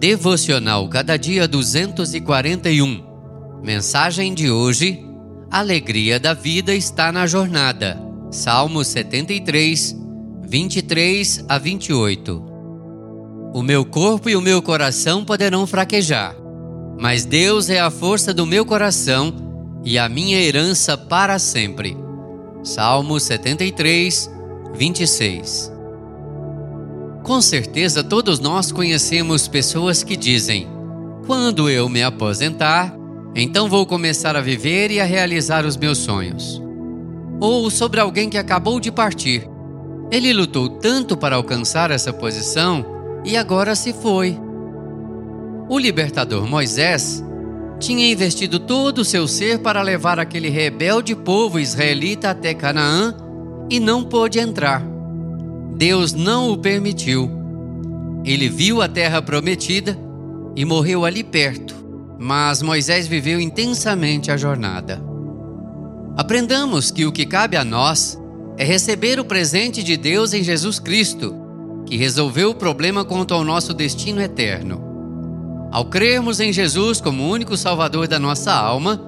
Devocional Cada Dia 241. Mensagem de hoje: Alegria da vida está na jornada. Salmo 73, 23 a 28. O meu corpo e o meu coração poderão fraquejar, mas Deus é a força do meu coração e a minha herança para sempre. Salmo 73, 26. Com certeza todos nós conhecemos pessoas que dizem: quando eu me aposentar, então vou começar a viver e a realizar os meus sonhos. Ou sobre alguém que acabou de partir. Ele lutou tanto para alcançar essa posição e agora se foi. O libertador Moisés tinha investido todo o seu ser para levar aquele rebelde povo israelita até Canaã e não pôde entrar. Deus não o permitiu. Ele viu a terra prometida e morreu ali perto, mas Moisés viveu intensamente a jornada. Aprendamos que o que cabe a nós é receber o presente de Deus em Jesus Cristo, que resolveu o problema quanto ao nosso destino eterno. Ao crermos em Jesus como único Salvador da nossa alma,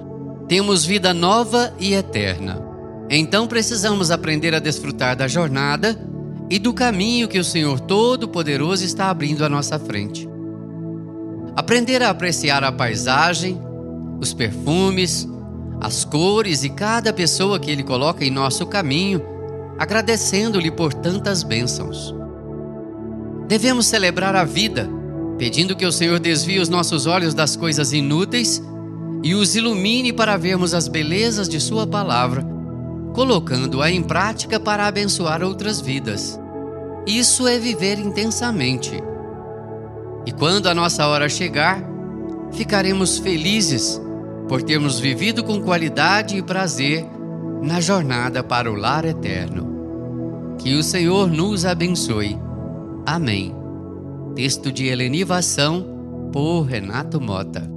temos vida nova e eterna. Então precisamos aprender a desfrutar da jornada e do caminho que o Senhor Todo-Poderoso está abrindo à nossa frente. Aprender a apreciar a paisagem, os perfumes, as cores e cada pessoa que Ele coloca em nosso caminho, agradecendo-lhe por tantas bênçãos. Devemos celebrar a vida, pedindo que o Senhor desvie os nossos olhos das coisas inúteis e os ilumine para vermos as belezas de Sua palavra colocando-a em prática para abençoar outras vidas. Isso é viver intensamente. E quando a nossa hora chegar, ficaremos felizes por termos vivido com qualidade e prazer na jornada para o lar eterno. Que o Senhor nos abençoe. Amém. Texto de Helenivação por Renato Mota.